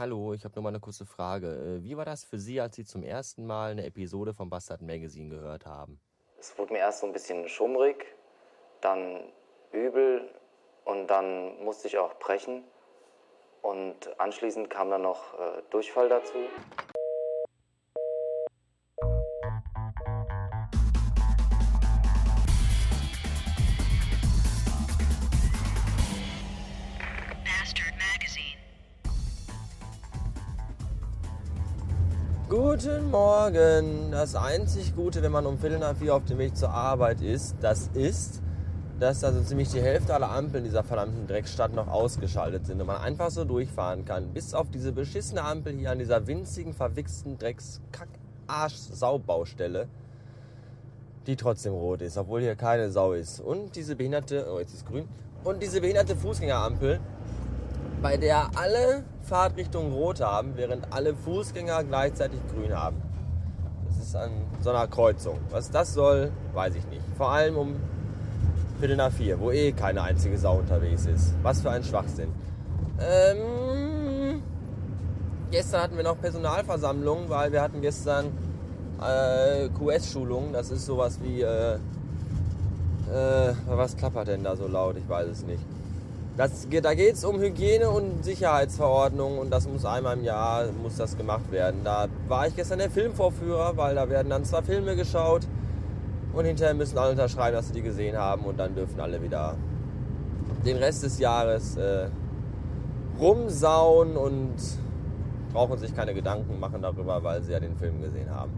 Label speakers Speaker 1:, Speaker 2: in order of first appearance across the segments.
Speaker 1: hallo, ich habe nur mal eine kurze Frage. Äh, Wie war das für Sie, als Sie zum ersten Mal eine Episode vom Bastard Magazine gehört haben?
Speaker 2: Es wurde mir erst so ein bisschen schummrig, dann übel und dann musste ich auch brechen. Und anschließend kam dann noch äh, Durchfall dazu.
Speaker 1: Guten Morgen. Das einzig Gute, wenn man um Viertel nach vier auf dem Weg zur Arbeit ist, das ist, dass also ziemlich die Hälfte aller Ampeln dieser verdammten Drecksstadt noch ausgeschaltet sind und man einfach so durchfahren kann. Bis auf diese beschissene Ampel hier an dieser winzigen, verwichsten Drecks-Kack-Arsch-Saubaustelle, die trotzdem rot ist, obwohl hier keine Sau ist. Und diese behinderte, oh jetzt ist grün, und diese behinderte Fußgängerampel, bei der alle Fahrtrichtungen rot haben, während alle Fußgänger gleichzeitig grün haben. Das ist an so einer Kreuzung. Was das soll, weiß ich nicht. Vor allem um Viertel nach vier, wo eh keine einzige Sau unterwegs ist. Was für ein Schwachsinn. Ähm, gestern hatten wir noch Personalversammlung, weil wir hatten gestern äh, QS-Schulung. Das ist sowas wie, äh, äh, was klappert denn da so laut? Ich weiß es nicht. Das, da geht es um Hygiene- und Sicherheitsverordnungen und das muss einmal im Jahr muss das gemacht werden. Da war ich gestern der Filmvorführer, weil da werden dann zwei Filme geschaut und hinterher müssen alle unterschreiben, dass sie die gesehen haben und dann dürfen alle wieder den Rest des Jahres äh, rumsauen und brauchen sich keine Gedanken machen darüber, weil sie ja den Film gesehen haben.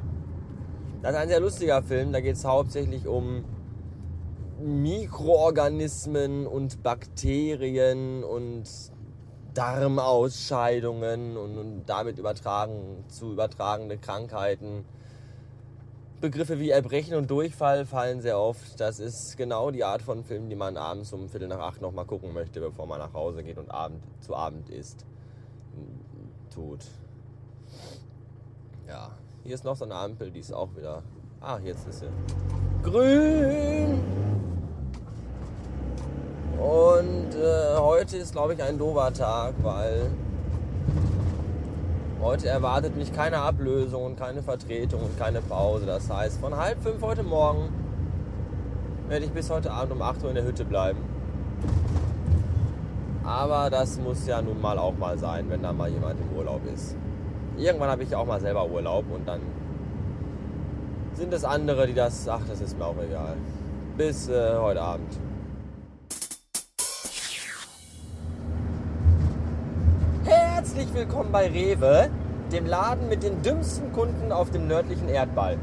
Speaker 1: Das ist ein sehr lustiger Film, da geht es hauptsächlich um Mikroorganismen und Bakterien und Darmausscheidungen und, und damit übertragen, zu übertragende Krankheiten. Begriffe wie Erbrechen und Durchfall fallen sehr oft. Das ist genau die Art von Film, die man abends um Viertel nach acht nochmal gucken möchte, bevor man nach Hause geht und Abend, zu Abend isst. Tut. Ja, hier ist noch so eine Ampel, die ist auch wieder. Ah, jetzt ist sie. Grün! Und äh, heute ist, glaube ich, ein doofer Tag, weil heute erwartet mich keine Ablösung und keine Vertretung und keine Pause. Das heißt, von halb fünf heute Morgen werde ich bis heute Abend um 8 Uhr in der Hütte bleiben. Aber das muss ja nun mal auch mal sein, wenn da mal jemand im Urlaub ist. Irgendwann habe ich auch mal selber Urlaub und dann sind es andere, die das. Ach, das ist mir auch egal. Bis äh, heute Abend. Herzlich willkommen bei Rewe, dem Laden mit den dümmsten Kunden auf dem nördlichen Erdball.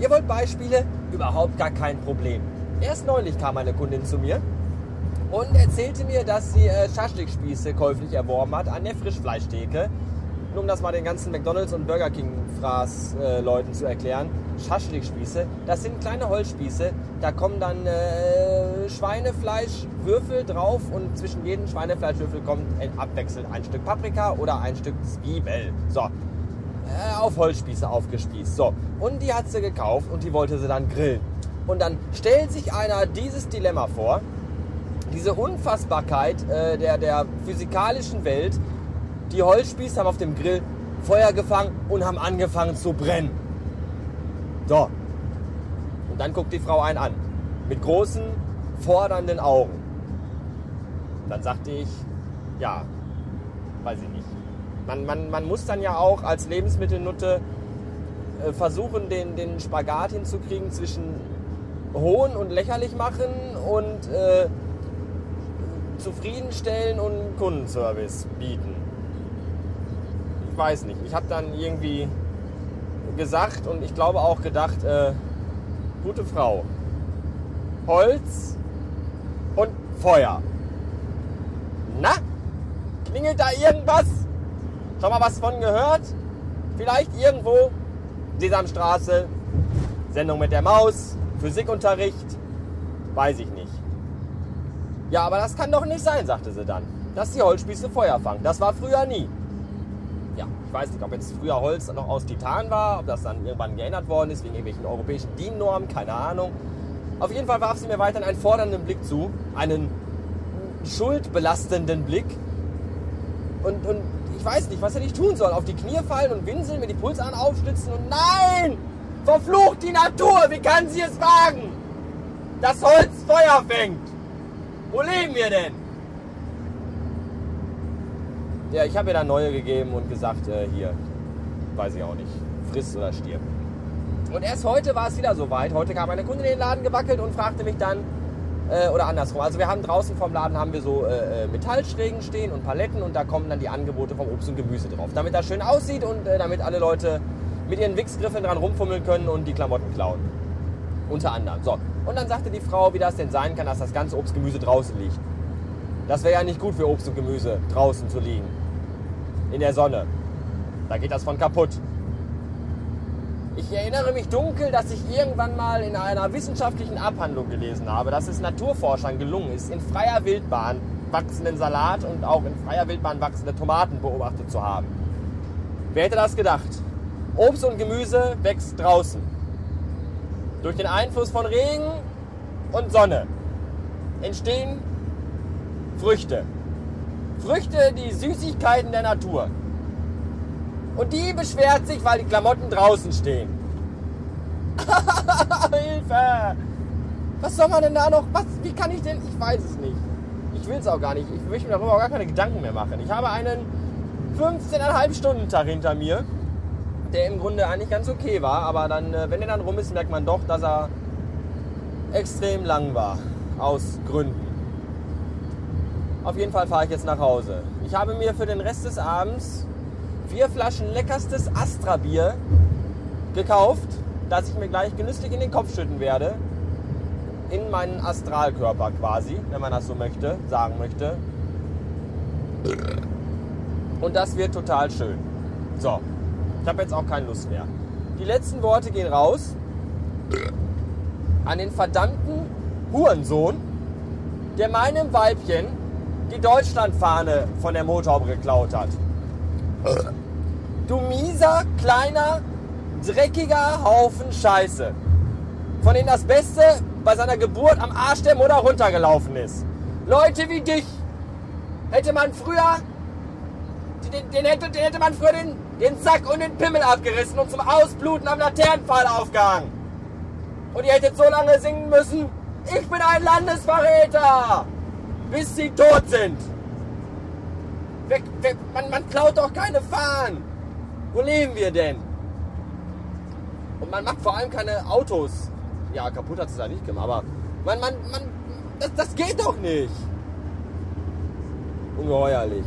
Speaker 1: Ihr wollt Beispiele? Überhaupt gar kein Problem. Erst neulich kam eine Kundin zu mir und erzählte mir, dass sie äh, Schaschlikspieße käuflich erworben hat an der Frischfleischtheke. Nur um das mal den ganzen McDonalds und Burger King Fraß äh, Leuten zu erklären. Schaschlikspieße, das sind kleine Holzspieße. Da kommen dann äh, Schweinefleischwürfel drauf und zwischen jedem Schweinefleischwürfel kommt abwechselnd ein Stück Paprika oder ein Stück Zwiebel. So, äh, auf Holzspieße aufgespießt. So, und die hat sie gekauft und die wollte sie dann grillen. Und dann stellt sich einer dieses Dilemma vor, diese Unfassbarkeit äh, der, der physikalischen Welt. Die Holzspieße haben auf dem Grill Feuer gefangen und haben angefangen zu brennen. So. Und dann guckt die Frau einen an. Mit großen, fordernden Augen. Dann sagte ich, ja, weiß ich nicht. Man, man, man muss dann ja auch als Lebensmittelnutte äh, versuchen, den, den Spagat hinzukriegen zwischen hohn und lächerlich machen und äh, zufriedenstellen und Kundenservice bieten. Ich weiß nicht. Ich habe dann irgendwie gesagt und ich glaube auch gedacht, äh, gute Frau. Holz und Feuer. Na? Klingelt da irgendwas? Schon mal was von gehört? Vielleicht irgendwo? Sesamstraße, Sendung mit der Maus, Physikunterricht, weiß ich nicht. Ja, aber das kann doch nicht sein, sagte sie dann, dass die Holzspieße Feuer fangen. Das war früher nie. Ja, ich weiß nicht, ob jetzt früher Holz noch aus Titan war, ob das dann irgendwann geändert worden ist wegen irgendwelchen europäischen DIN-Normen, keine Ahnung. Auf jeden Fall warf sie mir weiterhin einen fordernden Blick zu, einen schuldbelastenden Blick. Und, und ich weiß nicht, was er nicht tun soll. Auf die Knie fallen und winseln, mir die Pulsadern aufstützen und nein! Verflucht die Natur! Wie kann sie es wagen? Das Holz Feuer fängt! Wo leben wir denn? Ja, ich habe ihr dann neue gegeben und gesagt, äh, hier, weiß ich auch nicht, friss oder stirb. Und erst heute war es wieder soweit. Heute kam eine Kundin in den Laden gewackelt und fragte mich dann, äh, oder andersrum. Also wir haben draußen vom Laden haben wir so äh, äh, Metallschrägen stehen und Paletten und da kommen dann die Angebote vom Obst und Gemüse drauf. Damit das schön aussieht und äh, damit alle Leute mit ihren Wichsgriffeln dran rumfummeln können und die Klamotten klauen. Unter anderem. So. Und dann sagte die Frau, wie das denn sein kann, dass das ganze Obst und Gemüse draußen liegt. Das wäre ja nicht gut für Obst und Gemüse, draußen zu liegen. In der Sonne. Da geht das von kaputt. Ich erinnere mich dunkel, dass ich irgendwann mal in einer wissenschaftlichen Abhandlung gelesen habe, dass es Naturforschern gelungen ist, in freier Wildbahn wachsenden Salat und auch in freier Wildbahn wachsende Tomaten beobachtet zu haben. Wer hätte das gedacht? Obst und Gemüse wächst draußen. Durch den Einfluss von Regen und Sonne entstehen Früchte. Früchte, die Süßigkeiten der Natur. Und die beschwert sich, weil die Klamotten draußen stehen. Hilfe! Was soll man denn da noch? Was, wie kann ich denn? Ich weiß es nicht. Ich will es auch gar nicht. Ich möchte mir darüber auch gar keine Gedanken mehr machen. Ich habe einen 15,5 Stunden Tag hinter mir, der im Grunde eigentlich ganz okay war. Aber dann, äh, wenn er dann rum ist, merkt man doch, dass er extrem lang war. Aus Gründen. Auf jeden Fall fahre ich jetzt nach Hause. Ich habe mir für den Rest des Abends vier Flaschen leckerstes Astra-Bier gekauft, das ich mir gleich genüsslich in den Kopf schütten werde. In meinen Astralkörper quasi, wenn man das so möchte, sagen möchte. Und das wird total schön. So, ich habe jetzt auch keine Lust mehr. Die letzten Worte gehen raus an den verdammten Hurensohn, der meinem Weibchen die Deutschlandfahne von der Motorhaube geklaut hat. Du mieser, kleiner, dreckiger Haufen Scheiße. Von denen das Beste bei seiner Geburt am Arsch der Mutter runtergelaufen ist. Leute wie dich hätte man früher, den, den, hätte, den hätte man früher den, den Sack und den Pimmel abgerissen und zum Ausbluten am Laternenpfahl aufgehangen. Und ihr hättet so lange singen müssen, ich bin ein Landesverräter, bis sie tot sind. Wer, wer, man, man klaut doch keine Fahnen. Wo leben wir denn? Und man macht vor allem keine Autos. Ja, kaputt hat es ja nicht gemacht, aber man, man, man, das, das geht doch nicht. Ungeheuerlich.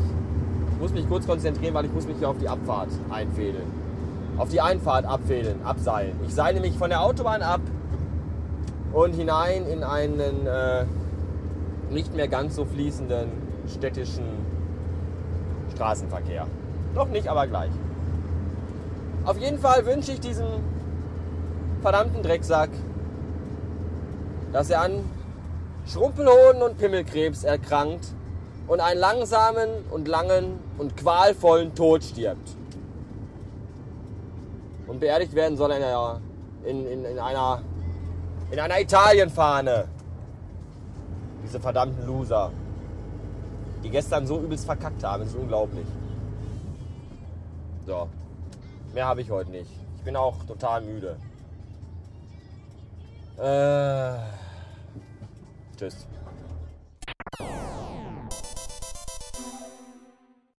Speaker 1: Ich muss mich kurz konzentrieren, weil ich muss mich hier auf die Abfahrt einfädeln. Auf die Einfahrt abfädeln, abseilen. Ich seile mich von der Autobahn ab und hinein in einen äh, nicht mehr ganz so fließenden städtischen Straßenverkehr. Noch nicht, aber gleich. Auf jeden Fall wünsche ich diesem verdammten Drecksack, dass er an Schrumpelhoden und Pimmelkrebs erkrankt und einen langsamen und langen und qualvollen Tod stirbt. Und beerdigt werden soll er in, in, in, einer, in einer Italienfahne. Diese verdammten Loser. Die gestern so übelst verkackt haben. Ist unglaublich. So. Mehr habe ich heute nicht. Ich bin auch total müde. Äh, tschüss.